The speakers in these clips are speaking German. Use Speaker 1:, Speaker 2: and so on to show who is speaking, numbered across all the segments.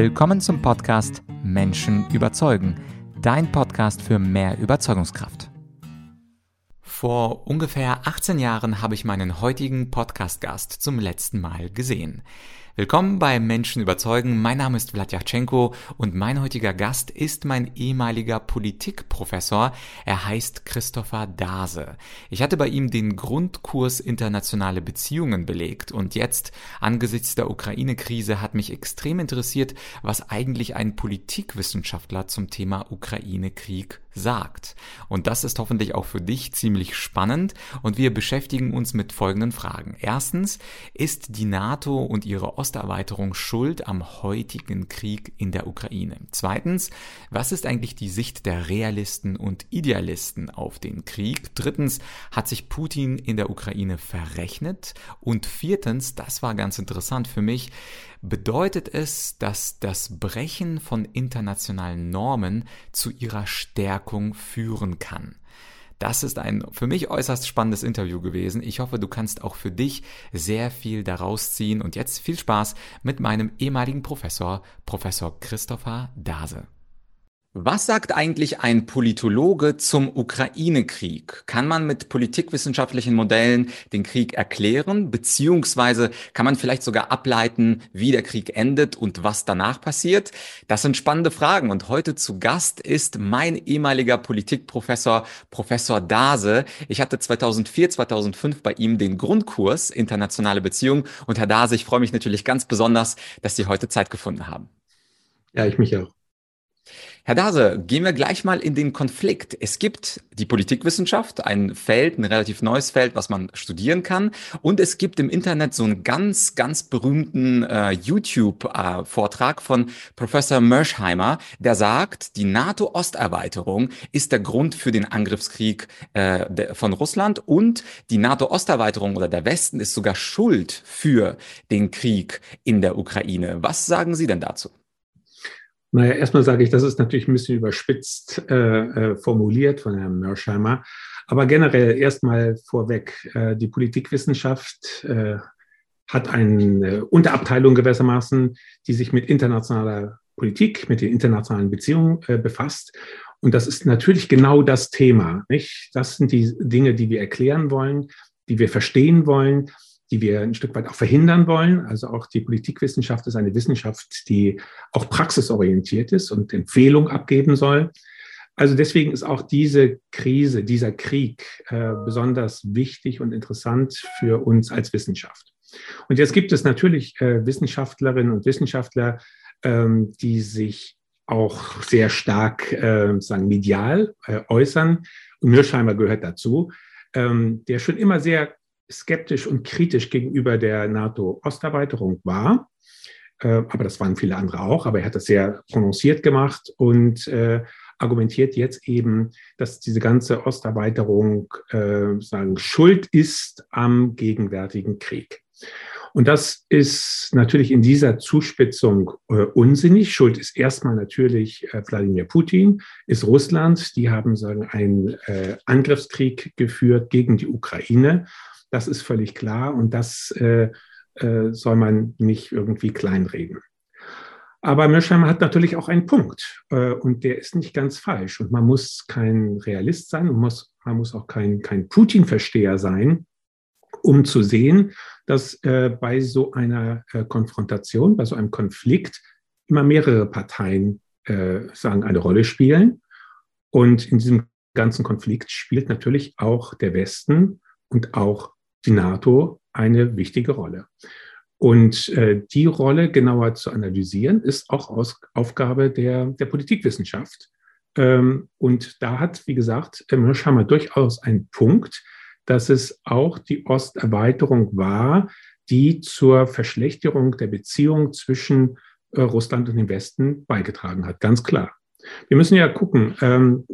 Speaker 1: Willkommen zum Podcast Menschen überzeugen, dein Podcast für mehr Überzeugungskraft. Vor ungefähr 18 Jahren habe ich meinen heutigen Podcast-Gast zum letzten Mal gesehen. Willkommen bei Menschen überzeugen. Mein Name ist Vladyachenko und mein heutiger Gast ist mein ehemaliger Politikprofessor. Er heißt Christopher Dase. Ich hatte bei ihm den Grundkurs internationale Beziehungen belegt und jetzt angesichts der Ukraine-Krise hat mich extrem interessiert, was eigentlich ein Politikwissenschaftler zum Thema Ukraine-Krieg sagt. Und das ist hoffentlich auch für dich ziemlich spannend und wir beschäftigen uns mit folgenden Fragen. Erstens, ist die NATO und ihre Osterweiterung schuld am heutigen Krieg in der Ukraine? Zweitens, was ist eigentlich die Sicht der Realisten und Idealisten auf den Krieg? Drittens, hat sich Putin in der Ukraine verrechnet? Und viertens, das war ganz interessant für mich, bedeutet es, dass das Brechen von internationalen Normen zu ihrer Stärkung führen kann. Das ist ein für mich äußerst spannendes Interview gewesen. Ich hoffe, du kannst auch für dich sehr viel daraus ziehen. Und jetzt viel Spaß mit meinem ehemaligen Professor, Professor Christopher Dase. Was sagt eigentlich ein Politologe zum Ukraine-Krieg? Kann man mit politikwissenschaftlichen Modellen den Krieg erklären, beziehungsweise kann man vielleicht sogar ableiten, wie der Krieg endet und was danach passiert? Das sind spannende Fragen und heute zu Gast ist mein ehemaliger Politikprofessor, Professor Dase. Ich hatte 2004, 2005 bei ihm den Grundkurs Internationale Beziehungen und Herr Dase, ich freue mich natürlich ganz besonders, dass Sie heute Zeit gefunden haben.
Speaker 2: Ja, ich mich auch.
Speaker 1: Herr Dase, gehen wir gleich mal in den Konflikt. Es gibt die Politikwissenschaft, ein Feld, ein relativ neues Feld, was man studieren kann. Und es gibt im Internet so einen ganz, ganz berühmten äh, YouTube-Vortrag äh, von Professor Mersheimer, der sagt, die NATO-Osterweiterung ist der Grund für den Angriffskrieg äh, von Russland und die NATO-Osterweiterung oder der Westen ist sogar schuld für den Krieg in der Ukraine. Was sagen Sie denn dazu?
Speaker 2: Naja, erstmal sage ich, das ist natürlich ein bisschen überspitzt äh, äh, formuliert von Herrn Mersheimer. Aber generell erstmal vorweg, äh, die Politikwissenschaft äh, hat eine Unterabteilung gewissermaßen, die sich mit internationaler Politik, mit den internationalen Beziehungen äh, befasst. Und das ist natürlich genau das Thema. Nicht? Das sind die Dinge, die wir erklären wollen, die wir verstehen wollen die wir ein Stück weit auch verhindern wollen. Also auch die Politikwissenschaft ist eine Wissenschaft, die auch praxisorientiert ist und Empfehlungen abgeben soll. Also deswegen ist auch diese Krise, dieser Krieg äh, besonders wichtig und interessant für uns als Wissenschaft. Und jetzt gibt es natürlich äh, Wissenschaftlerinnen und Wissenschaftler, ähm, die sich auch sehr stark äh, sagen medial äh, äußern. Und Mirsheimer gehört dazu, ähm, der schon immer sehr skeptisch und kritisch gegenüber der NATO-Osterweiterung war. Äh, aber das waren viele andere auch. Aber er hat das sehr prononciert gemacht und äh, argumentiert jetzt eben, dass diese ganze Osterweiterung äh, sagen schuld ist am gegenwärtigen Krieg. Und das ist natürlich in dieser Zuspitzung äh, unsinnig. Schuld ist erstmal natürlich äh, Wladimir Putin, ist Russland. Die haben sagen einen äh, Angriffskrieg geführt gegen die Ukraine. Das ist völlig klar und das äh, äh, soll man nicht irgendwie kleinreden. Aber Mersheimer hat natürlich auch einen Punkt äh, und der ist nicht ganz falsch. Und man muss kein Realist sein und muss, man muss auch kein, kein Putin-Versteher sein, um zu sehen, dass äh, bei so einer äh, Konfrontation, bei so einem Konflikt immer mehrere Parteien äh, sagen, eine Rolle spielen. Und in diesem ganzen Konflikt spielt natürlich auch der Westen und auch die NATO eine wichtige Rolle. Und äh, die Rolle genauer zu analysieren, ist auch Aus Aufgabe der, der Politikwissenschaft. Ähm, und da hat, wie gesagt, Mirschhammer durchaus einen Punkt, dass es auch die Osterweiterung war, die zur Verschlechterung der Beziehung zwischen äh, Russland und dem Westen beigetragen hat. Ganz klar. Wir müssen ja gucken ähm,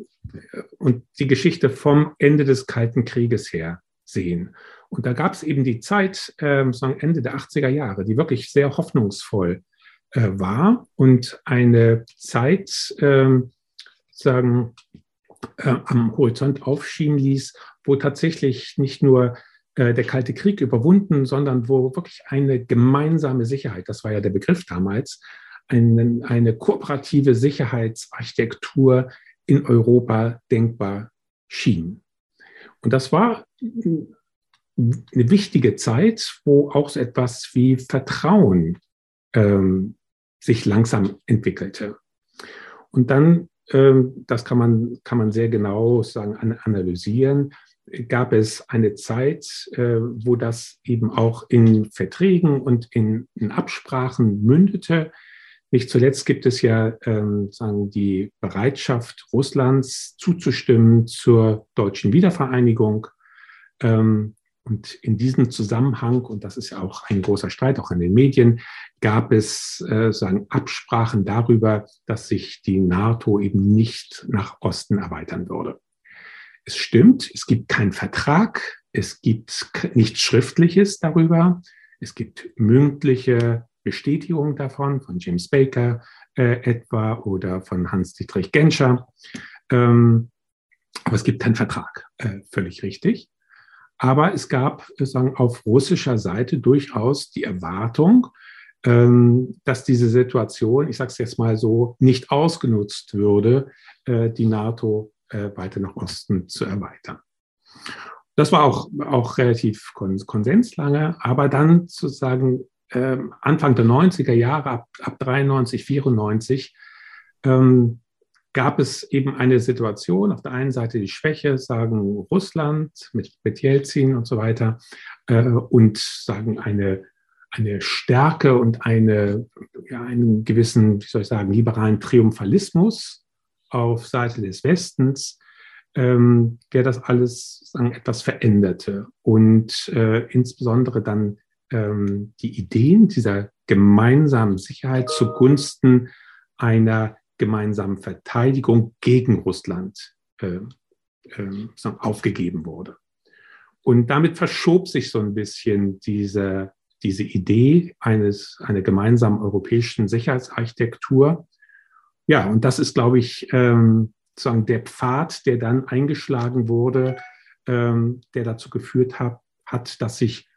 Speaker 2: und die Geschichte vom Ende des Kalten Krieges her sehen. Und da gab es eben die Zeit, äh, sagen Ende der 80er Jahre, die wirklich sehr hoffnungsvoll äh, war und eine Zeit, äh, sagen, äh, am Horizont aufschieben ließ, wo tatsächlich nicht nur äh, der Kalte Krieg überwunden, sondern wo wirklich eine gemeinsame Sicherheit, das war ja der Begriff damals, eine, eine kooperative Sicherheitsarchitektur in Europa denkbar schien. Und das war eine wichtige Zeit, wo auch so etwas wie Vertrauen ähm, sich langsam entwickelte. Und dann, ähm, das kann man, kann man sehr genau sagen, analysieren, gab es eine Zeit, äh, wo das eben auch in Verträgen und in, in Absprachen mündete. Nicht zuletzt gibt es ja ähm, sagen die Bereitschaft Russlands zuzustimmen zur deutschen Wiedervereinigung. Ähm, und in diesem Zusammenhang, und das ist ja auch ein großer Streit, auch in den Medien, gab es äh, sagen Absprachen darüber, dass sich die NATO eben nicht nach Osten erweitern würde. Es stimmt, es gibt keinen Vertrag, es gibt nichts Schriftliches darüber, es gibt mündliche Bestätigungen davon von James Baker äh, etwa oder von Hans-Dietrich Genscher. Ähm, aber es gibt keinen Vertrag, äh, völlig richtig. Aber es gab äh, sagen, auf russischer Seite durchaus die Erwartung, ähm, dass diese Situation, ich sage es jetzt mal so, nicht ausgenutzt würde, äh, die NATO äh, weiter nach Osten zu erweitern. Das war auch, auch relativ Konsens lange, aber dann sozusagen äh, Anfang der 90er Jahre, ab, ab 93, 94, ähm, gab es eben eine Situation, auf der einen Seite die Schwäche, sagen Russland mit, mit Jelzin und so weiter, äh, und sagen eine, eine Stärke und eine, ja, einen gewissen, wie soll ich sagen, liberalen Triumphalismus auf Seite des Westens, ähm, der das alles sagen, etwas veränderte und äh, insbesondere dann ähm, die Ideen dieser gemeinsamen Sicherheit zugunsten einer gemeinsamen Verteidigung gegen Russland äh, äh, aufgegeben wurde. Und damit verschob sich so ein bisschen diese, diese Idee eines, einer gemeinsamen europäischen Sicherheitsarchitektur ja, und das ist, glaube ich, ähm, sozusagen der Pfad, der dann eingeschlagen wurde, ähm, der dazu geführt hat, hat, dass sich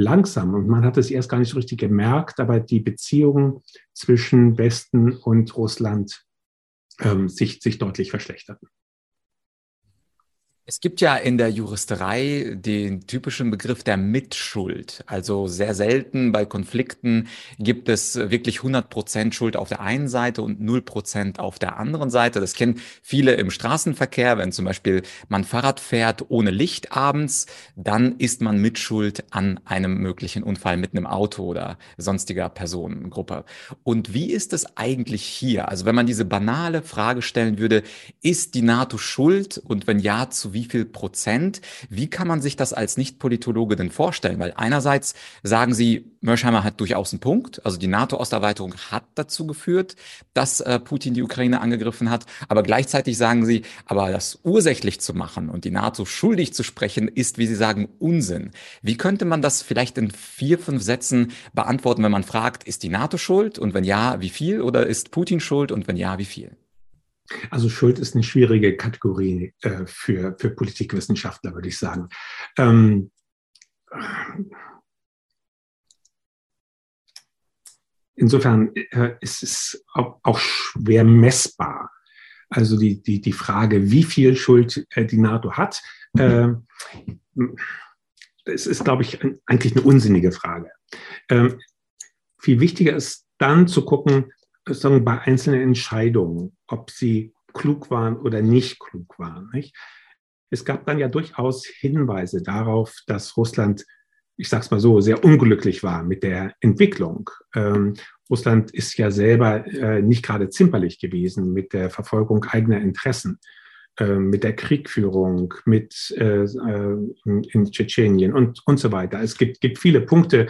Speaker 2: langsam, und man hat es erst gar nicht so richtig gemerkt, aber die Beziehungen zwischen Westen und Russland ähm, sich, sich deutlich verschlechterten.
Speaker 1: Es gibt ja in der Juristerei den typischen Begriff der Mitschuld. Also sehr selten bei Konflikten gibt es wirklich 100% Schuld auf der einen Seite und 0% auf der anderen Seite. Das kennen viele im Straßenverkehr. Wenn zum Beispiel man Fahrrad fährt ohne Licht abends, dann ist man Mitschuld an einem möglichen Unfall mit einem Auto oder sonstiger Personengruppe. Und wie ist es eigentlich hier? Also wenn man diese banale Frage stellen würde, ist die NATO schuld? Und wenn ja, zu wie wie viel Prozent. Wie kann man sich das als Nicht-Politologe denn vorstellen? Weil einerseits sagen Sie, Mersheimer hat durchaus einen Punkt. Also die NATO-Osterweiterung hat dazu geführt, dass äh, Putin die Ukraine angegriffen hat. Aber gleichzeitig sagen Sie, aber das ursächlich zu machen und die NATO schuldig zu sprechen, ist, wie Sie sagen, Unsinn. Wie könnte man das vielleicht in vier, fünf Sätzen beantworten, wenn man fragt, ist die NATO schuld? Und wenn ja, wie viel? Oder ist Putin schuld? Und wenn ja, wie viel?
Speaker 2: Also Schuld ist eine schwierige Kategorie äh, für, für Politikwissenschaftler, würde ich sagen. Ähm, insofern äh, ist es auch, auch, schwer messbar. Also die, die, die Frage, wie viel Schuld äh, die NATO hat, äh, das ist, glaube ich, eigentlich eine unsinnige Frage. Ähm, viel wichtiger ist dann zu gucken, sagen, bei einzelnen Entscheidungen, ob sie klug waren oder nicht klug waren. Nicht? Es gab dann ja durchaus Hinweise darauf, dass Russland, ich sage es mal so, sehr unglücklich war mit der Entwicklung. Ähm, Russland ist ja selber äh, nicht gerade zimperlich gewesen mit der Verfolgung eigener Interessen, äh, mit der Kriegführung, mit äh, äh in, in Tschetschenien und, und so weiter. Es gibt, gibt viele Punkte,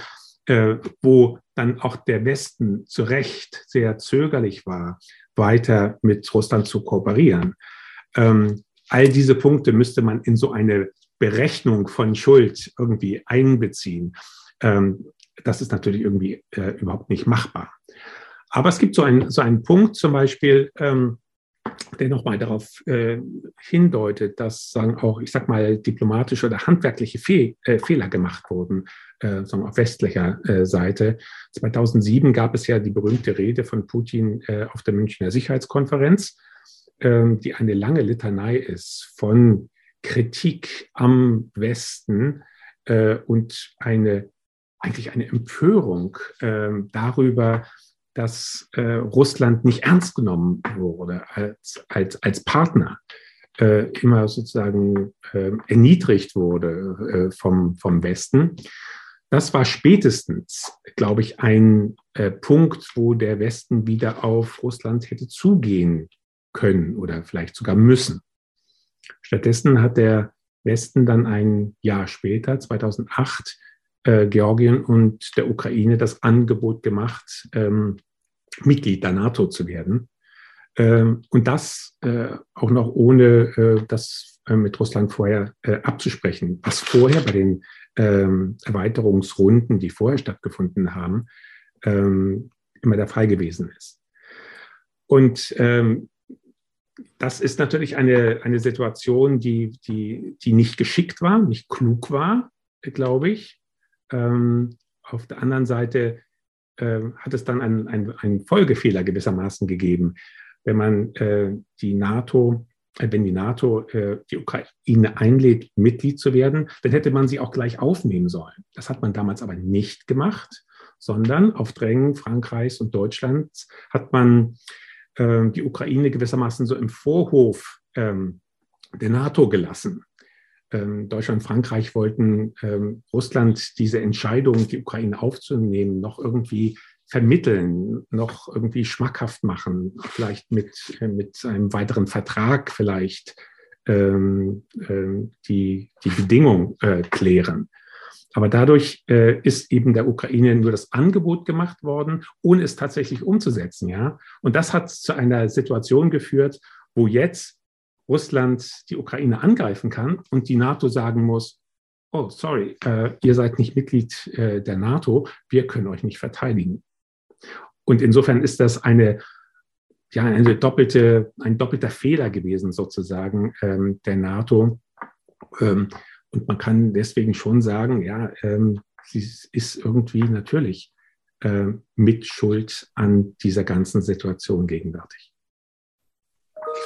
Speaker 2: äh, wo dann auch der Westen zu Recht sehr zögerlich war, weiter mit Russland zu kooperieren. Ähm, all diese Punkte müsste man in so eine Berechnung von Schuld irgendwie einbeziehen. Ähm, das ist natürlich irgendwie äh, überhaupt nicht machbar. Aber es gibt so einen, so einen Punkt zum Beispiel, ähm, der nochmal darauf äh, hindeutet, dass sagen auch, ich sag mal, diplomatische oder handwerkliche Fe äh, Fehler gemacht wurden, äh, sagen auf westlicher äh, Seite. 2007 gab es ja die berühmte Rede von Putin äh, auf der Münchner Sicherheitskonferenz, ähm, die eine lange Litanei ist von Kritik am Westen äh, und eine eigentlich eine Empörung ähm, darüber, dass äh, Russland nicht ernst genommen wurde als, als, als Partner, äh, immer sozusagen äh, erniedrigt wurde äh, vom, vom Westen. Das war spätestens, glaube ich, ein äh, Punkt, wo der Westen wieder auf Russland hätte zugehen können oder vielleicht sogar müssen. Stattdessen hat der Westen dann ein Jahr später, 2008, äh, Georgien und der Ukraine das Angebot gemacht, ähm, Mitglied der NATO zu werden. Ähm, und das äh, auch noch ohne äh, das äh, mit Russland vorher äh, abzusprechen, was vorher bei den ähm, Erweiterungsrunden, die vorher stattgefunden haben, ähm, immer der Fall gewesen ist. Und ähm, das ist natürlich eine, eine Situation, die, die, die nicht geschickt war, nicht klug war, glaube ich. Ähm, auf der anderen Seite äh, hat es dann einen, einen, Folgefehler gewissermaßen gegeben. Wenn man äh, die NATO, äh, wenn die NATO äh, die Ukraine einlädt, Mitglied zu werden, dann hätte man sie auch gleich aufnehmen sollen. Das hat man damals aber nicht gemacht, sondern auf Drängen Frankreichs und Deutschlands hat man ähm, die Ukraine gewissermaßen so im Vorhof ähm, der NATO gelassen. Ähm, Deutschland und Frankreich wollten ähm, Russland diese Entscheidung, die Ukraine aufzunehmen, noch irgendwie vermitteln, noch irgendwie schmackhaft machen, vielleicht mit, äh, mit einem weiteren Vertrag vielleicht ähm, äh, die, die Bedingung äh, klären. Aber dadurch äh, ist eben der Ukraine nur das Angebot gemacht worden, ohne es tatsächlich umzusetzen. Ja? Und das hat zu einer Situation geführt, wo jetzt Russland die Ukraine angreifen kann und die NATO sagen muss, oh, sorry, äh, ihr seid nicht Mitglied äh, der NATO, wir können euch nicht verteidigen. Und insofern ist das eine, ja, eine doppelte, ein doppelter Fehler gewesen sozusagen ähm, der NATO. Ähm, und man kann deswegen schon sagen, ja, ähm, sie ist irgendwie natürlich äh, mit Schuld an dieser ganzen Situation gegenwärtig.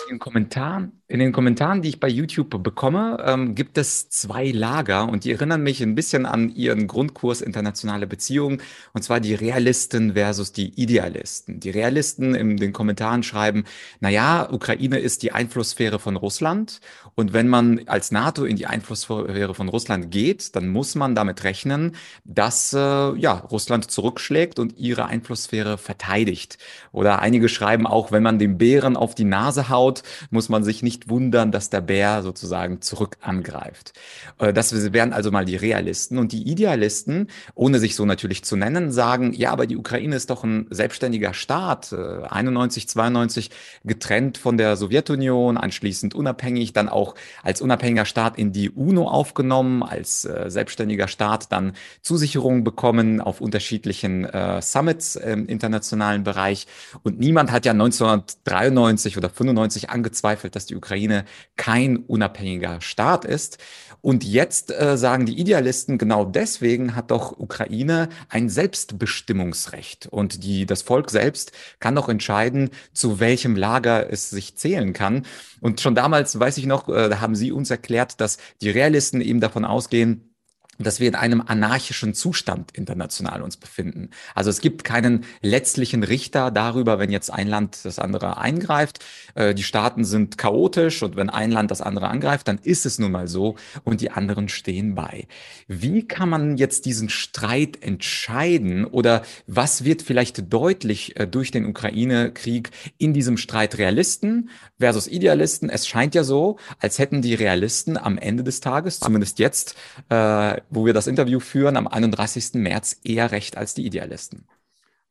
Speaker 1: In den Kommentaren in den Kommentaren, die ich bei YouTube bekomme, ähm, gibt es zwei Lager und die erinnern mich ein bisschen an ihren Grundkurs internationale Beziehungen und zwar die Realisten versus die Idealisten. Die Realisten in den Kommentaren schreiben, na ja, Ukraine ist die Einflusssphäre von Russland und wenn man als NATO in die Einflusssphäre von Russland geht, dann muss man damit rechnen, dass äh, ja, Russland zurückschlägt und ihre Einflusssphäre verteidigt. Oder einige schreiben auch, wenn man dem Bären auf die Nase haut, muss man sich nicht wundern, dass der Bär sozusagen zurück angreift. Äh, das wären also mal die Realisten. Und die Idealisten, ohne sich so natürlich zu nennen, sagen, ja, aber die Ukraine ist doch ein selbstständiger Staat, 91, äh, 92 getrennt von der Sowjetunion, anschließend unabhängig, dann auch als unabhängiger Staat in die UNO aufgenommen, als äh, selbstständiger Staat dann Zusicherungen bekommen auf unterschiedlichen Summits im internationalen Bereich. Und niemand hat ja 1993 oder 95 angezweifelt, dass die Ukraine kein unabhängiger Staat ist. Und jetzt äh, sagen die Idealisten, genau deswegen hat doch Ukraine ein Selbstbestimmungsrecht. Und die, das Volk selbst kann doch entscheiden, zu welchem Lager es sich zählen kann. Und schon damals, weiß ich noch, äh, da haben Sie uns erklärt, dass die Realisten eben davon ausgehen, dass wir in einem anarchischen Zustand international uns befinden. Also es gibt keinen letztlichen Richter darüber, wenn jetzt ein Land das andere eingreift. Äh, die Staaten sind chaotisch und wenn ein Land das andere angreift, dann ist es nun mal so und die anderen stehen bei. Wie kann man jetzt diesen Streit entscheiden oder was wird vielleicht deutlich äh, durch den Ukraine-Krieg in diesem Streit Realisten versus Idealisten? Es scheint ja so, als hätten die Realisten am Ende des Tages, zumindest jetzt, äh, wo wir das Interview führen, am 31. März eher recht als die Idealisten.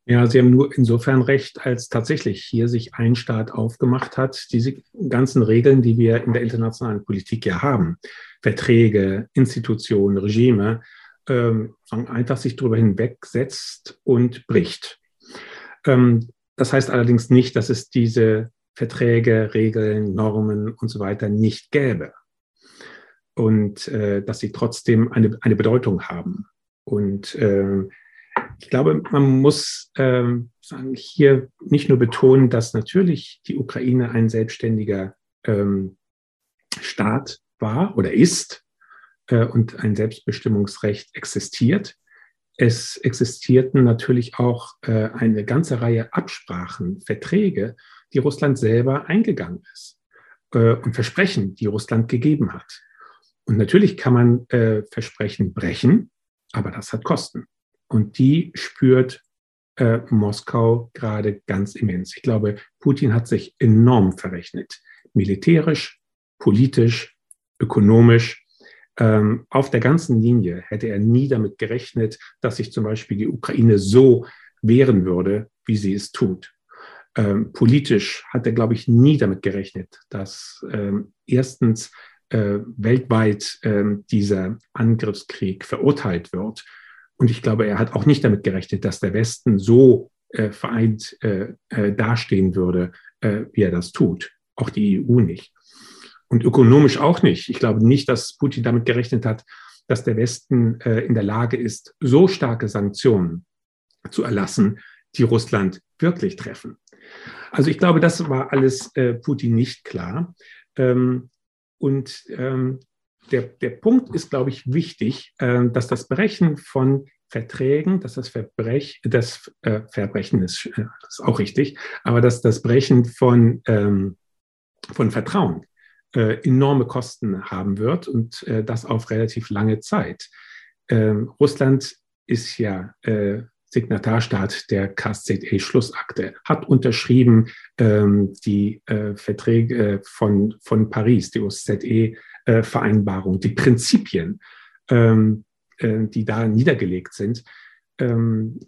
Speaker 2: Ja, Sie haben nur insofern recht, als tatsächlich hier sich ein Staat aufgemacht hat, diese ganzen Regeln, die wir in der internationalen Politik ja haben, Verträge, Institutionen, Regime, ähm, einfach sich darüber hinwegsetzt und bricht. Ähm, das heißt allerdings nicht, dass es diese Verträge, Regeln, Normen und so weiter nicht gäbe. Und äh, dass sie trotzdem eine, eine Bedeutung haben. Und äh, ich glaube, man muss äh, sagen, hier nicht nur betonen, dass natürlich die Ukraine ein selbstständiger ähm, Staat war oder ist äh, und ein Selbstbestimmungsrecht existiert. Es existierten natürlich auch äh, eine ganze Reihe Absprachen, Verträge, die Russland selber eingegangen ist äh, und Versprechen, die Russland gegeben hat. Und natürlich kann man äh, Versprechen brechen, aber das hat Kosten. Und die spürt äh, Moskau gerade ganz immens. Ich glaube, Putin hat sich enorm verrechnet. Militärisch, politisch, ökonomisch. Ähm, auf der ganzen Linie hätte er nie damit gerechnet, dass sich zum Beispiel die Ukraine so wehren würde, wie sie es tut. Ähm, politisch hat er, glaube ich, nie damit gerechnet, dass ähm, erstens äh, weltweit äh, dieser Angriffskrieg verurteilt wird. Und ich glaube, er hat auch nicht damit gerechnet, dass der Westen so äh, vereint äh, äh, dastehen würde, äh, wie er das tut. Auch die EU nicht. Und ökonomisch auch nicht. Ich glaube nicht, dass Putin damit gerechnet hat, dass der Westen in der Lage ist, so starke Sanktionen zu erlassen, die Russland wirklich treffen. Also ich glaube, das war alles Putin nicht klar. Ähm, und ähm, der, der Punkt ist, glaube ich, wichtig, äh, dass das Brechen von Verträgen, dass das, Verbrech, das äh, Verbrechen ist, äh, ist, auch richtig, aber dass das Brechen von, ähm, von Vertrauen äh, enorme Kosten haben wird und äh, das auf relativ lange Zeit. Ähm, Russland ist ja äh, Signatarstaat der KSZE-Schlussakte, hat unterschrieben ähm, die äh, Verträge von, von Paris, die OSZE-Vereinbarung, die Prinzipien, ähm, äh, die da niedergelegt sind. Ähm,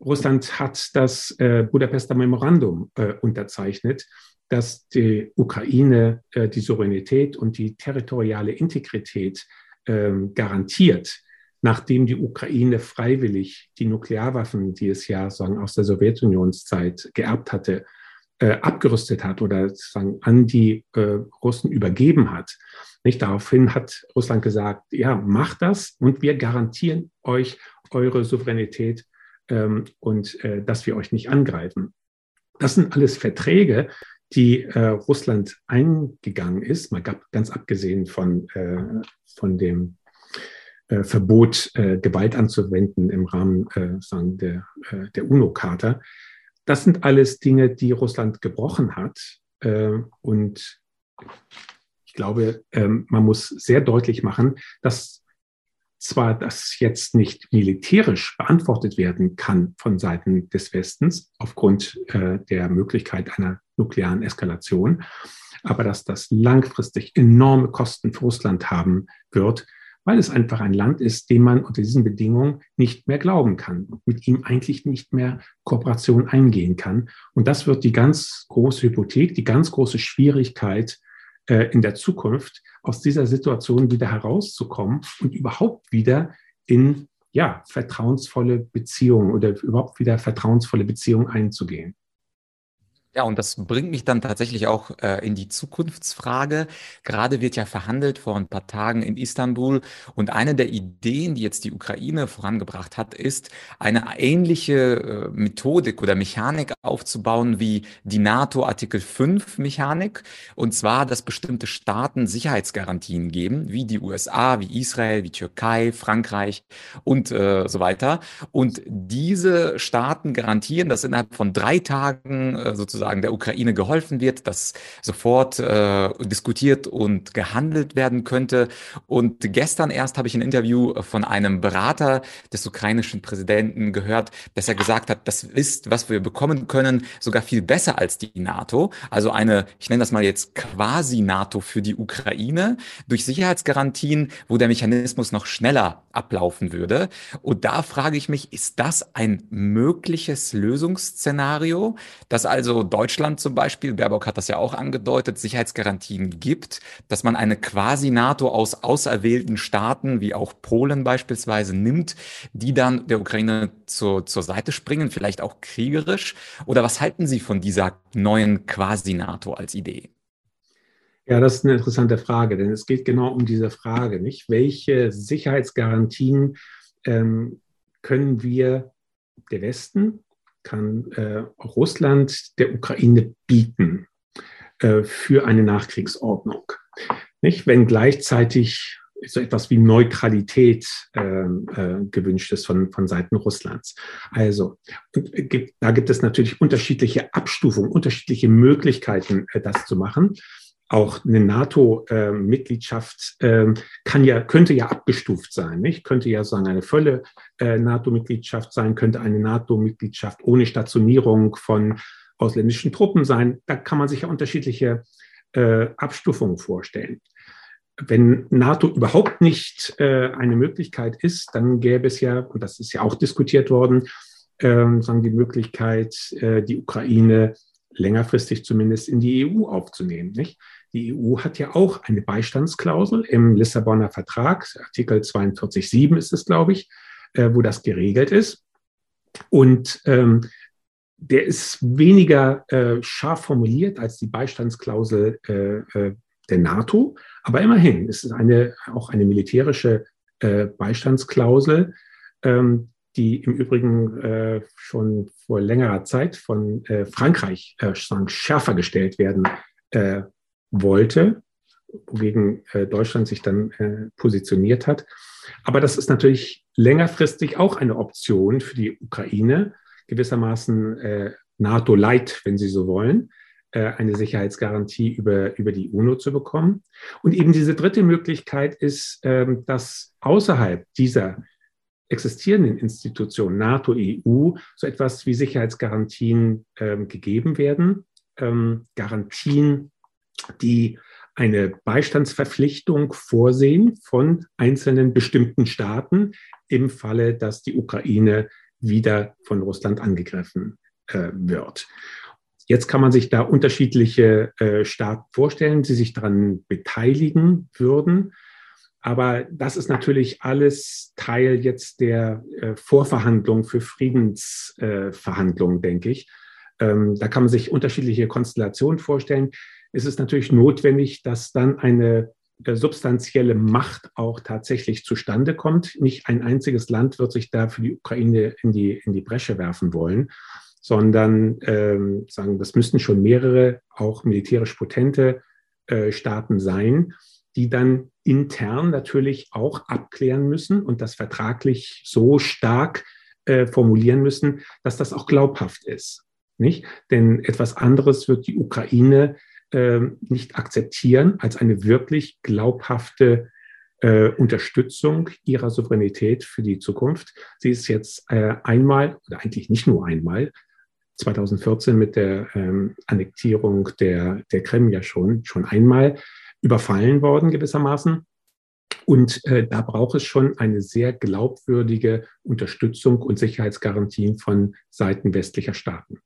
Speaker 2: Russland hat das äh, Budapester Memorandum äh, unterzeichnet, das die Ukraine äh, die Souveränität und die territoriale Integrität ähm, garantiert nachdem die Ukraine freiwillig die Nuklearwaffen, die es ja sagen, aus der Sowjetunionszeit geerbt hatte, äh, abgerüstet hat oder sagen, an die äh, Russen übergeben hat. Nicht daraufhin hat Russland gesagt, ja, macht das und wir garantieren euch eure Souveränität ähm, und äh, dass wir euch nicht angreifen. Das sind alles Verträge, die äh, Russland eingegangen ist, mal ganz abgesehen von, äh, von dem Verbot, äh, Gewalt anzuwenden im Rahmen äh, sagen der, äh, der UNO-Charta. Das sind alles Dinge, die Russland gebrochen hat. Äh, und ich glaube, ähm, man muss sehr deutlich machen, dass zwar das jetzt nicht militärisch beantwortet werden kann von Seiten des Westens aufgrund äh, der Möglichkeit einer nuklearen Eskalation, aber dass das langfristig enorme Kosten für Russland haben wird, weil es einfach ein Land ist, dem man unter diesen Bedingungen nicht mehr glauben kann und mit ihm eigentlich nicht mehr Kooperation eingehen kann. Und das wird die ganz große Hypothek, die ganz große Schwierigkeit äh, in der Zukunft, aus dieser Situation wieder herauszukommen und überhaupt wieder in ja, vertrauensvolle Beziehungen oder überhaupt wieder vertrauensvolle Beziehungen einzugehen.
Speaker 1: Ja, und das bringt mich dann tatsächlich auch äh, in die Zukunftsfrage. Gerade wird ja verhandelt vor ein paar Tagen in Istanbul. Und eine der Ideen, die jetzt die Ukraine vorangebracht hat, ist, eine ähnliche äh, Methodik oder Mechanik aufzubauen wie die NATO Artikel 5 Mechanik. Und zwar, dass bestimmte Staaten Sicherheitsgarantien geben, wie die USA, wie Israel, wie Türkei, Frankreich und äh, so weiter. Und diese Staaten garantieren, dass innerhalb von drei Tagen äh, sozusagen sozusagen der Ukraine geholfen wird, dass sofort äh, diskutiert und gehandelt werden könnte. Und gestern erst habe ich ein Interview von einem Berater des ukrainischen Präsidenten gehört, dass er gesagt hat, das ist, was wir bekommen können, sogar viel besser als die NATO. Also eine, ich nenne das mal jetzt quasi NATO für die Ukraine durch Sicherheitsgarantien, wo der Mechanismus noch schneller ablaufen würde. Und da frage ich mich, ist das ein mögliches Lösungsszenario, dass also Deutschland zum Beispiel, Baerbock hat das ja auch angedeutet, Sicherheitsgarantien gibt, dass man eine quasi NATO aus auserwählten Staaten, wie auch Polen beispielsweise, nimmt, die dann der Ukraine zur, zur Seite springen, vielleicht auch kriegerisch? Oder was halten Sie von dieser neuen quasi NATO als Idee?
Speaker 2: Ja, das ist eine interessante Frage, denn es geht genau um diese Frage, nicht? Welche Sicherheitsgarantien ähm, können wir der Westen, kann äh, Russland der Ukraine bieten äh, für eine Nachkriegsordnung? Nicht? Wenn gleichzeitig so etwas wie Neutralität äh, äh, gewünscht ist von, von Seiten Russlands. Also, gibt, da gibt es natürlich unterschiedliche Abstufungen, unterschiedliche Möglichkeiten, äh, das zu machen auch eine NATO-Mitgliedschaft äh, kann ja, könnte ja abgestuft sein, nicht? Könnte ja sagen, eine volle äh, NATO-Mitgliedschaft sein, könnte eine NATO-Mitgliedschaft ohne Stationierung von ausländischen Truppen sein. Da kann man sich ja unterschiedliche äh, Abstufungen vorstellen. Wenn NATO überhaupt nicht äh, eine Möglichkeit ist, dann gäbe es ja, und das ist ja auch diskutiert worden, äh, sagen die Möglichkeit, die Ukraine längerfristig zumindest in die EU aufzunehmen. Nicht? Die EU hat ja auch eine Beistandsklausel im Lissabonner Vertrag, Artikel 42.7 ist es, glaube ich, äh, wo das geregelt ist. Und ähm, der ist weniger äh, scharf formuliert als die Beistandsklausel äh, äh der NATO, aber immerhin ist es eine, auch eine militärische äh, Beistandsklausel, ähm, die im Übrigen äh, schon vor längerer Zeit von äh, Frankreich äh, schärfer gestellt werden wollte, wogegen äh, Deutschland sich dann äh, positioniert hat. Aber das ist natürlich längerfristig auch eine Option für die Ukraine, gewissermaßen NATO-Light, wenn Sie so wollen, eine Sicherheitsgarantie über, über die UNO zu bekommen. Und eben diese dritte Möglichkeit ist, ähm, dass außerhalb dieser existierenden Institutionen, NATO, EU, so etwas wie Sicherheitsgarantien ähm, gegeben werden. Ähm, Garantien, die eine Beistandsverpflichtung vorsehen von einzelnen bestimmten Staaten im Falle, dass die Ukraine wieder von Russland angegriffen äh, wird. Jetzt kann man sich da unterschiedliche äh, Staaten vorstellen, die sich daran beteiligen würden. Aber das ist natürlich alles Teil jetzt der äh, Vorverhandlung für Friedensverhandlungen, äh, denke ich. Ähm, da kann man sich unterschiedliche Konstellationen vorstellen. Es ist natürlich notwendig, dass dann eine äh, substanzielle Macht auch tatsächlich zustande kommt. Nicht ein einziges Land wird sich da für die Ukraine in die, in die Bresche werfen wollen, sondern ähm, sagen, das müssten schon mehrere, auch militärisch potente äh, Staaten sein die dann intern natürlich auch abklären müssen und das vertraglich so stark äh, formulieren müssen, dass das auch glaubhaft ist. Nicht? Denn etwas anderes wird die Ukraine äh, nicht akzeptieren als eine wirklich glaubhafte äh, Unterstützung ihrer Souveränität für die Zukunft. Sie ist jetzt äh, einmal, oder eigentlich nicht nur einmal, 2014 mit der ähm, Annektierung der, der Krim ja schon, schon einmal überfallen worden gewissermaßen. Und äh, da braucht es schon eine sehr glaubwürdige Unterstützung und Sicherheitsgarantien von Seiten westlicher Staaten.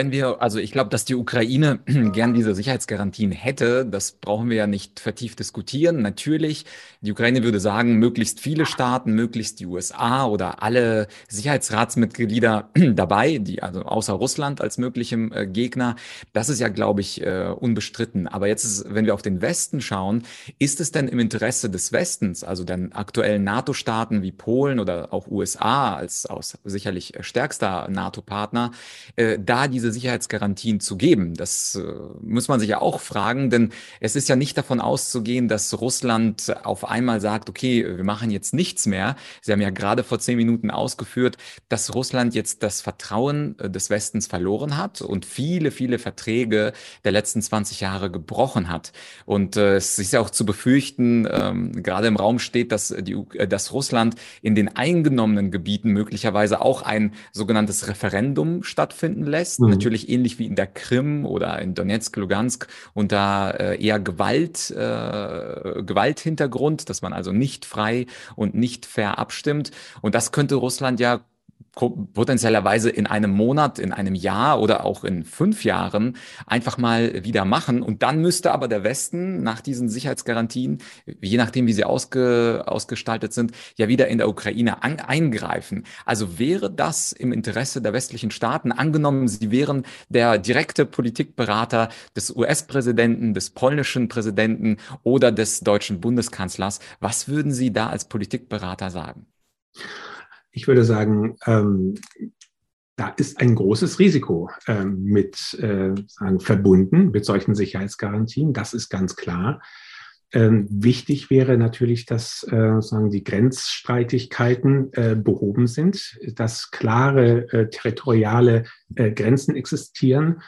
Speaker 1: Wenn wir, also ich glaube, dass die Ukraine gern diese Sicherheitsgarantien hätte, das brauchen wir ja nicht vertieft diskutieren. Natürlich, die Ukraine würde sagen, möglichst viele Staaten, möglichst die USA oder alle Sicherheitsratsmitglieder dabei, die also außer Russland als möglichem äh, Gegner. Das ist ja, glaube ich, äh, unbestritten. Aber jetzt, ist, wenn wir auf den Westen schauen, ist es denn im Interesse des Westens, also den aktuellen NATO-Staaten wie Polen oder auch USA als aus sicherlich stärkster NATO-Partner, äh, da die diese Sicherheitsgarantien zu geben? Das äh, muss man sich ja auch fragen, denn es ist ja nicht davon auszugehen, dass Russland auf einmal sagt, okay, wir machen jetzt nichts mehr. Sie haben ja gerade vor zehn Minuten ausgeführt, dass Russland jetzt das Vertrauen äh, des Westens verloren hat und viele, viele Verträge der letzten 20 Jahre gebrochen hat. Und äh, es ist ja auch zu befürchten, ähm, gerade im Raum steht, dass, die, äh, dass Russland in den eingenommenen Gebieten möglicherweise auch ein sogenanntes Referendum stattfinden lässt. Mhm mhm. natürlich ähnlich wie in der Krim oder in Donetsk, Lugansk unter äh, eher Gewalt, äh, Gewalthintergrund, dass man also nicht frei und nicht fair abstimmt. Und das könnte Russland ja potenzieellerweise in einem Monat, in einem Jahr oder auch in fünf Jahren einfach mal wieder machen. Und dann müsste aber der Westen nach diesen Sicherheitsgarantien, je nachdem, wie sie ausge, ausgestaltet sind, ja wieder in der Ukraine an, eingreifen. Also wäre das im Interesse der westlichen Staaten, angenommen, sie wären der direkte Politikberater des US-Präsidenten, des polnischen Präsidenten oder des deutschen Bundeskanzlers, was würden Sie da als Politikberater sagen?
Speaker 2: Ich würde sagen, ähm, da ist ein großes Risiko ähm, mit äh, sagen, verbunden mit solchen Sicherheitsgarantien. Das ist ganz klar. Ähm, wichtig wäre natürlich, dass äh, sagen die Grenzstreitigkeiten äh, behoben sind, dass klare äh, territoriale äh, Grenzen existieren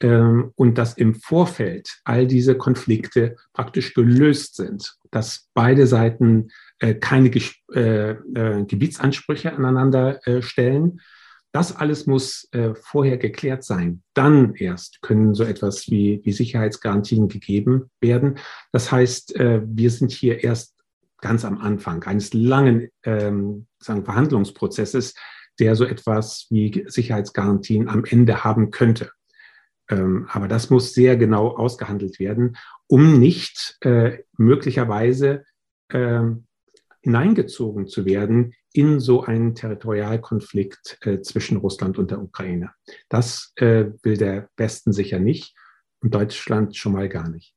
Speaker 2: ähm, und dass im Vorfeld all diese Konflikte praktisch gelöst sind, dass beide Seiten äh, keine äh, äh, Gebietsansprüche aneinander äh, stellen. Das alles muss äh, vorher geklärt sein. Dann erst können so etwas wie, wie Sicherheitsgarantien gegeben werden. Das heißt, äh, wir sind hier erst ganz am Anfang eines langen ähm, sagen, Verhandlungsprozesses, der so etwas wie Sicherheitsgarantien am Ende haben könnte. Ähm, aber das muss sehr genau ausgehandelt werden, um nicht äh, möglicherweise äh, hineingezogen zu werden in so einen Territorialkonflikt äh, zwischen Russland und der Ukraine. Das äh, will der Westen sicher nicht und Deutschland schon mal gar nicht.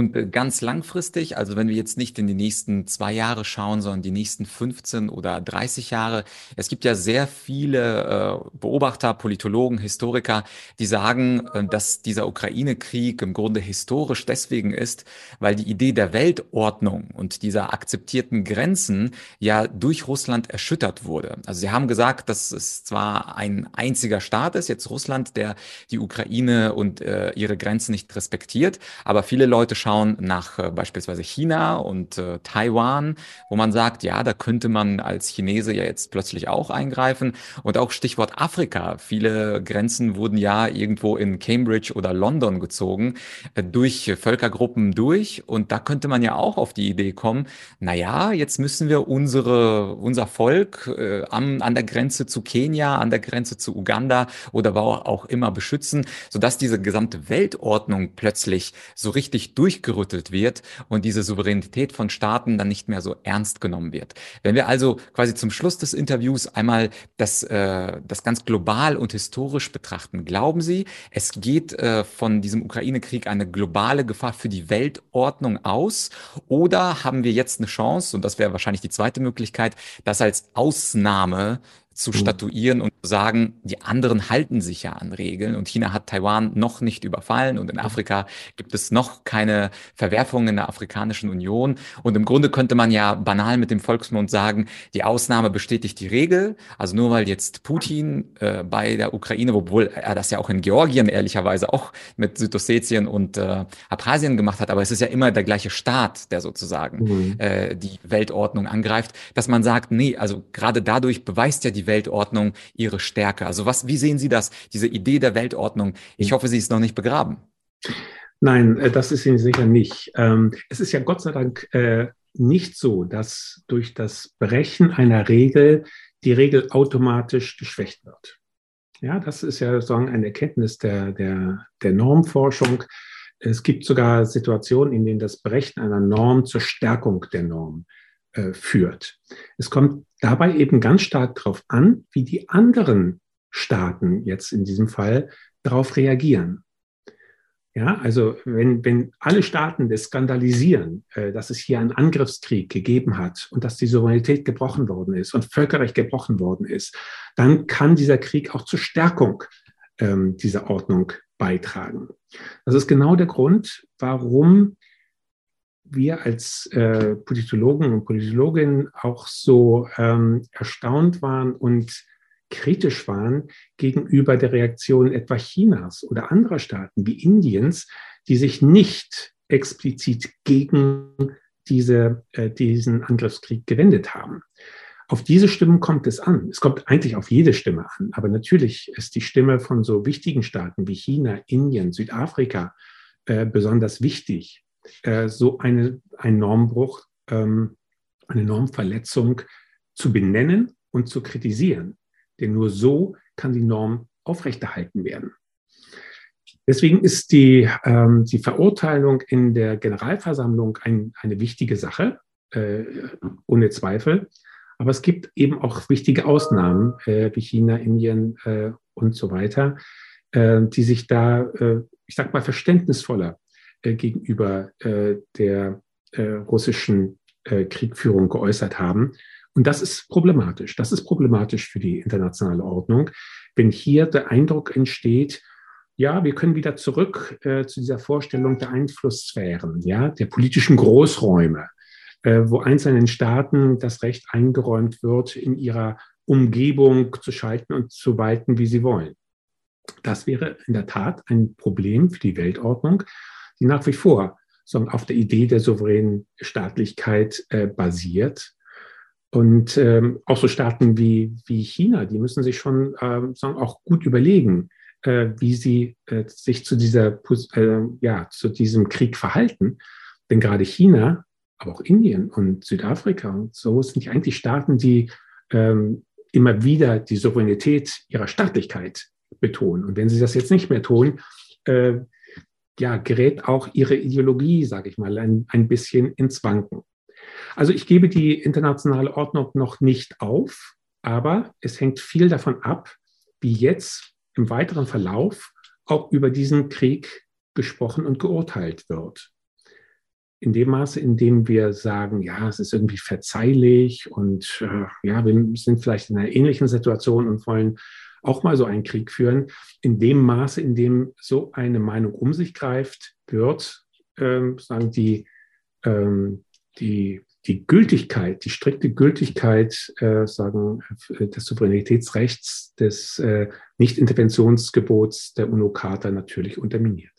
Speaker 1: Und äh, ganz langfristig, also wenn wir jetzt nicht in die nächsten zwei Jahre schauen, sondern die nächsten 15 oder 30 Jahre, es gibt ja sehr viele äh, Beobachter, Politologen, Historiker, die sagen, äh, dass dieser Ukraine-Krieg im Grunde historisch deswegen ist, weil die Idee der Weltordnung und dieser akzeptierten Grenzen ja durch Russland erschüttert wurde. Also sie haben gesagt, dass es zwar ein einziger Staat ist, jetzt Russland, der die Ukraine und ihre Grenzen nicht respektiert, aber viele Leute schauen nach äh, beispielsweise China und äh, Taiwan, wo man sagt, ja, da könnte man als Chinese ja jetzt plötzlich auch eingreifen. Und auch Stichwort Afrika. Viele Grenzen wurden ja irgendwo in Cambridge oder London gezogen, äh, durch Völkergruppen durch. Und da könnte man ja auch auf die Idee kommen, na ja, jetzt müssen wir unsere, unser Volk äh, am, an der Grenze zu Kenia, an der Grenze zu Uganda oder wo auch immer beschützen, sodass diese gesamte Weltordnung plötzlich so richtig durch durchgerüttelt wird und diese Souveränität von Staaten dann nicht mehr so ernst genommen wird. Wenn wir also quasi zum Schluss des Interviews einmal das, äh, das ganz global und historisch betrachten, glauben Sie, es geht äh, von diesem Ukraine-Krieg eine globale Gefahr für die Weltordnung aus oder haben wir jetzt eine Chance, und das wäre wahrscheinlich die zweite Möglichkeit, das als Ausnahme zu mhm. statuieren und zu sagen, die anderen halten sich ja an Regeln und China hat Taiwan noch nicht überfallen und in mhm. Afrika gibt es noch keine Verwerfungen in der Afrikanischen Union und im Grunde könnte man ja banal mit dem Volksmund sagen, die Ausnahme bestätigt die Regel, also nur weil jetzt Putin äh, bei der Ukraine, obwohl er das ja auch in Georgien ehrlicherweise auch mit Südossetien und äh, Abkhazien gemacht hat, aber es ist ja immer der gleiche Staat, der sozusagen mhm. äh, die Weltordnung angreift, dass man sagt, nee, also gerade dadurch beweist ja die Weltordnung ihre Stärke? Also was, wie sehen Sie das, diese Idee der Weltordnung? Ich hoffe, sie ist noch nicht begraben.
Speaker 2: Nein, äh, das ist sie sicher nicht. Ähm, es ist ja Gott sei Dank äh, nicht so, dass durch das Brechen einer Regel die Regel automatisch geschwächt wird. Ja, das ist ja sozusagen eine Erkenntnis der, der, der Normforschung. Es gibt sogar Situationen, in denen das Brechen einer Norm zur Stärkung der Norm äh, führt. Es kommt dabei eben ganz stark darauf an, wie die anderen Staaten jetzt in diesem Fall darauf reagieren. Ja, also wenn, wenn alle Staaten das skandalisieren, äh, dass es hier einen Angriffskrieg gegeben hat und dass die Souveränität gebrochen worden ist und Völkerrecht gebrochen worden ist, dann kann dieser Krieg auch zur Stärkung ähm, dieser Ordnung beitragen. Das ist genau der Grund, warum wir als äh, Politologen und Politologinnen auch so ähm, erstaunt waren und kritisch waren gegenüber der Reaktion etwa Chinas oder anderer Staaten wie Indiens, die sich nicht explizit gegen diese, äh, diesen Angriffskrieg gewendet haben. Auf diese Stimmen kommt es an. Es kommt eigentlich auf jede Stimme an. Aber natürlich ist die Stimme von so wichtigen Staaten wie China, Indien, Südafrika äh, besonders wichtig äh, so eine, ein Normbruch, ähm, eine Normverletzung zu benennen und zu kritisieren. Denn nur so kann die Norm aufrechterhalten werden. Deswegen ist die, ähm, die Verurteilung in der Generalversammlung ein, eine wichtige Sache, äh, ohne Zweifel. Aber es gibt eben auch wichtige Ausnahmen, äh, wie China, Indien äh, und so weiter, äh, die sich da, äh, ich sag mal, verständnisvoller gegenüber der russischen Kriegführung geäußert haben. Und das ist problematisch. Das ist problematisch für die internationale Ordnung, wenn hier der Eindruck entsteht, ja, wir können wieder zurück äh, zu dieser Vorstellung der Einflusssphären, ja, der politischen Großräume, äh, wo einzelnen Staaten das Recht eingeräumt wird, in ihrer Umgebung zu schalten und zu walten, wie sie wollen. Das wäre in der Tat ein Problem für die Weltordnung, nach wie vor sondern auf der Idee der souveränen Staatlichkeit äh, basiert. Und ähm, auch so Staaten wie, wie China, die müssen sich schon ähm, sagen, auch gut überlegen, äh, wie sie äh, sich zu dieser, äh, ja, zu diesem Krieg verhalten. Denn gerade China, aber auch Indien und Südafrika und so sind ja eigentlich Staaten, die ähm, immer wieder die Souveränität ihrer Staatlichkeit betonen. Und wenn sie das jetzt nicht mehr tun, äh, ja, gerät auch ihre Ideologie, sage ich mal, ein, ein bisschen ins Wanken. Also ich gebe die internationale Ordnung noch nicht auf, aber es hängt viel davon ab, wie jetzt im weiteren Verlauf auch über diesen Krieg gesprochen und geurteilt wird. In dem Maße, in dem wir sagen, ja, es ist irgendwie verzeihlich und äh, ja, wir sind vielleicht in einer ähnlichen Situation und wollen auch mal so einen Krieg führen, in dem Maße, in dem so eine Meinung um sich greift, wird ähm, sagen die, ähm, die die Gültigkeit, die strikte Gültigkeit äh, sagen, des Souveränitätsrechts, des äh, Nichtinterventionsgebots der UNO-Charta natürlich unterminiert.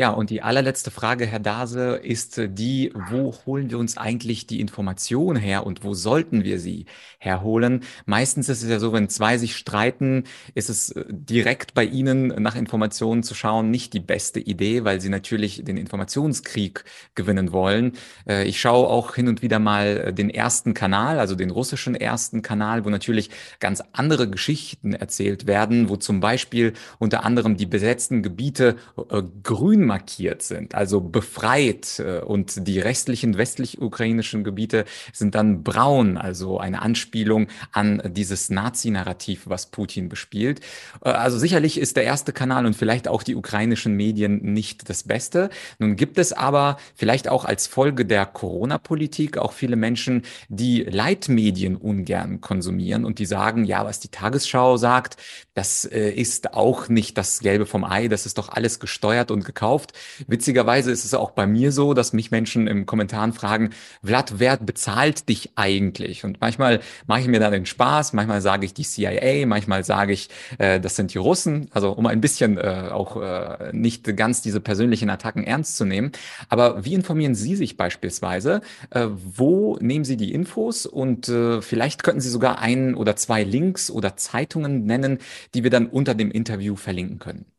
Speaker 1: Ja, und die allerletzte Frage, Herr Dase, ist äh, die, wo holen wir uns eigentlich die Information her und wo sollten wir sie herholen? Meistens ist es ja so, wenn zwei sich streiten, ist es äh, direkt bei ihnen nach Informationen zu schauen nicht die beste Idee, weil sie natürlich den Informationskrieg gewinnen wollen. Äh, ich schaue auch hin und wieder mal den ersten Kanal, also den russischen ersten Kanal, wo natürlich ganz andere Geschichten erzählt werden, wo zum Beispiel unter anderem die besetzten Gebiete grün markiert sind, also befreit äh, und die restlichen westlich-ukrainischen Gebiete sind dann braun, also eine Anspielung an dieses Nazi-Narrativ, was Putin bespielt. Äh, also sicherlich ist der erste Kanal und vielleicht auch die ukrainischen Medien nicht das Beste. Nun gibt es aber vielleicht auch als Folge der Corona-Politik auch viele Menschen, die Leitmedien ungern konsumieren und die sagen, ja, was die Tagesschau sagt, das äh, ist auch nicht das Gelbe vom Ei, das ist doch alles gesteuert und gekauft gekauft. Witzigerweise ist es auch bei mir so, dass mich Menschen im Kommentaren fragen, Vlad, wer bezahlt dich eigentlich? Und manchmal mache ich mir da den Spaß, manchmal sage ich die CIA, manchmal sage ich, äh, das sind die Russen, also um ein bisschen äh, auch äh, nicht ganz diese persönlichen Attacken ernst zu nehmen. Aber wie informieren Sie sich beispielsweise? Äh, wo nehmen Sie die Infos? Und äh, vielleicht könnten Sie sogar ein oder zwei Links oder Zeitungen nennen, die wir dann unter dem Interview verlinken können.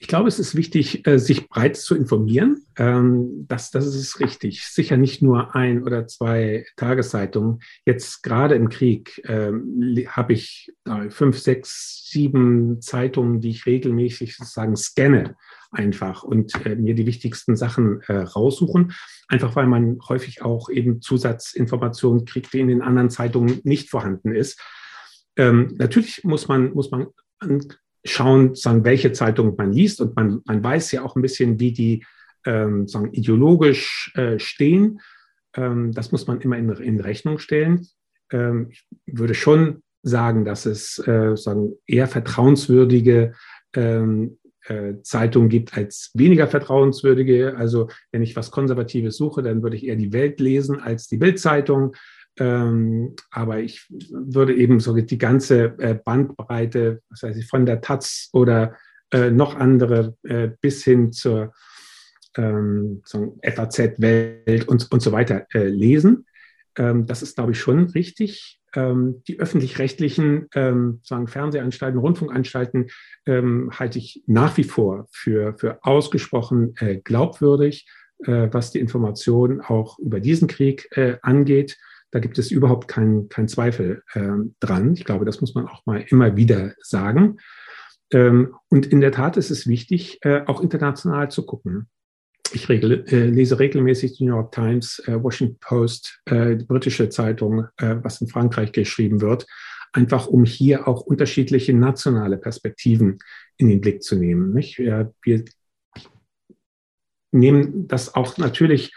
Speaker 2: Ich glaube, es ist wichtig, äh, sich breit zu informieren. Ähm, das, das ist richtig. Sicher nicht nur ein oder zwei Tageszeitungen. Jetzt gerade im Krieg ähm, habe ich fünf, sechs, sieben Zeitungen, die ich regelmäßig sozusagen scanne einfach und äh, mir die wichtigsten Sachen äh, raussuchen. Einfach weil man häufig auch eben Zusatzinformationen kriegt, die in den anderen Zeitungen nicht vorhanden ist. Ähm, natürlich muss man, muss man schauen, sagen, welche Zeitung man liest und man, man weiß ja auch ein bisschen, wie die ähm, sagen, ideologisch äh, stehen. Ähm, das muss man immer in, in Rechnung stellen. Ähm, ich würde schon sagen, dass es äh, sagen, eher vertrauenswürdige ähm, äh, Zeitungen gibt als weniger vertrauenswürdige. Also wenn ich was Konservatives suche, dann würde ich eher die Welt lesen als die Bildzeitung. Ähm, aber ich würde eben so die ganze äh, Bandbreite, was weiß ich, von der Taz oder äh, noch andere äh, bis hin zur ähm, FAZ-Welt und, und so weiter äh, lesen. Ähm, das ist, glaube ich, schon richtig. Ähm, die öffentlich-rechtlichen ähm, sagen Fernsehanstalten, Rundfunkanstalten ähm, halte ich nach wie vor für, für ausgesprochen äh, glaubwürdig, äh, was die Information auch über diesen Krieg angeht Da gibt es überhaupt keinen kein Zweifel äh, dran. Ich glaube, das muss man auch mal immer wieder sagen. Ähm, und in der Tat ist es wichtig, äh, auch international zu gucken. Ich regel, äh, lese regelmäßig die New York Times, äh, Washington Post, äh, die britische Zeitung, äh, was in Frankreich geschrieben wird, einfach um hier auch unterschiedliche nationale Perspektiven in den Blick zu nehmen. Nicht? Wir nehmen das auch natürlich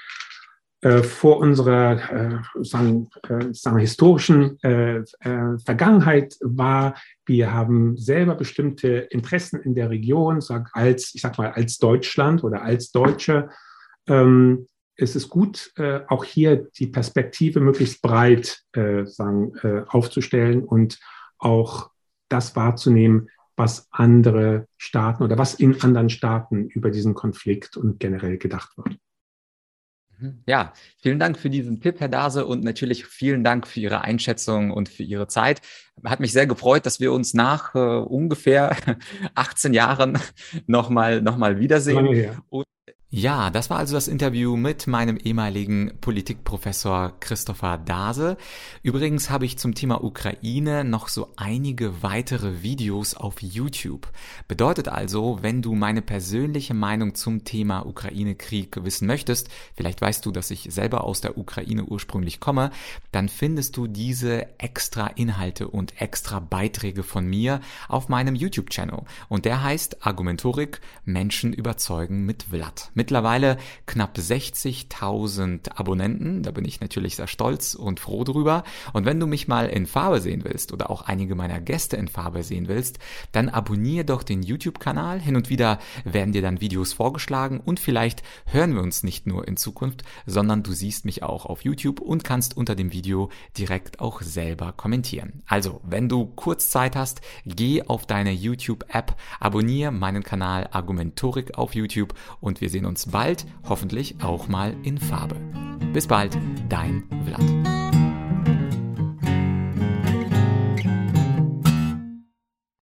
Speaker 2: äh, vor unserer äh, sagen, äh, sagen historischen äh, äh, Vergangenheit war. Wir haben selber bestimmte Interessen in der Region, sag, als, ich sag mal, als Deutschland oder als Deutsche. Ähm, es ist gut, auch hier die Perspektive möglichst breit sagen, aufzustellen und auch das wahrzunehmen, was andere Staaten oder was in anderen Staaten über diesen Konflikt und generell gedacht wird.
Speaker 1: Mhm. Ja, vielen Dank für diesen Tipp, Herr Dase, und natürlich vielen Dank für Ihre Einschätzung und für Ihre Zeit. Hat mich sehr gefreut, dass wir uns nach äh, ungefähr 18 Jahren nochmal noch mal wiedersehen. Und ja, das war also das Interview mit meinem ehemaligen Politikprofessor Christopher Dase. Übrigens habe ich zum Thema Ukraine noch so einige weitere Videos auf YouTube. Bedeutet also, wenn du meine persönliche Meinung zum Thema Ukraine-Krieg wissen möchtest, vielleicht weißt du, dass ich selber aus der Ukraine ursprünglich komme, dann findest du diese extra Inhalte und extra Beiträge von mir auf meinem YouTube-Channel. Und der heißt Argumentorik Menschen überzeugen mit Vlad mittlerweile knapp 60.000 Abonnenten. Da bin ich natürlich sehr stolz und froh drüber. Und wenn du mich mal in Farbe sehen willst oder auch einige meiner Gäste in Farbe sehen willst, dann abonniere doch den YouTube-Kanal. Hin und wieder werden dir dann Videos vorgeschlagen und vielleicht hören wir uns nicht nur in Zukunft, sondern du siehst mich auch auf YouTube und kannst unter dem Video direkt auch selber kommentieren. Also, wenn du kurz Zeit hast, geh auf deine YouTube-App, abonniere meinen Kanal Argumentorik auf YouTube und wir sehen uns bald hoffentlich auch mal in Farbe. Bis bald, dein Vlad.